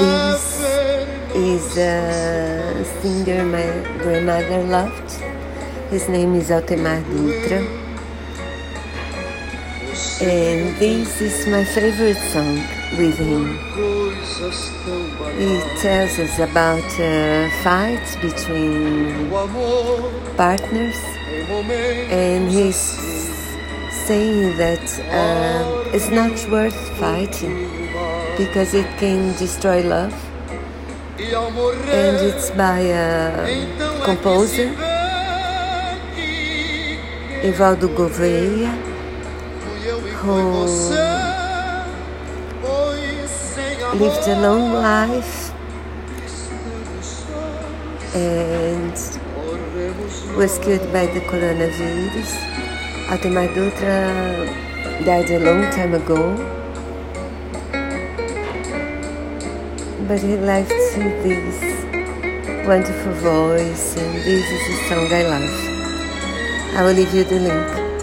This is a singer my grandmother loved. His name is Altemar Dutra. And this is my favorite song with him. It tells us about uh, fights between partners, and he's saying that uh, it's not worth fighting because it can destroy love. And it's by a composer, Evaldo Gouveia, who lived a long life and was killed by the coronavirus. Altemar Dutra died a long time ago, but he left this wonderful voice, and this is a song I love. I will leave you the link.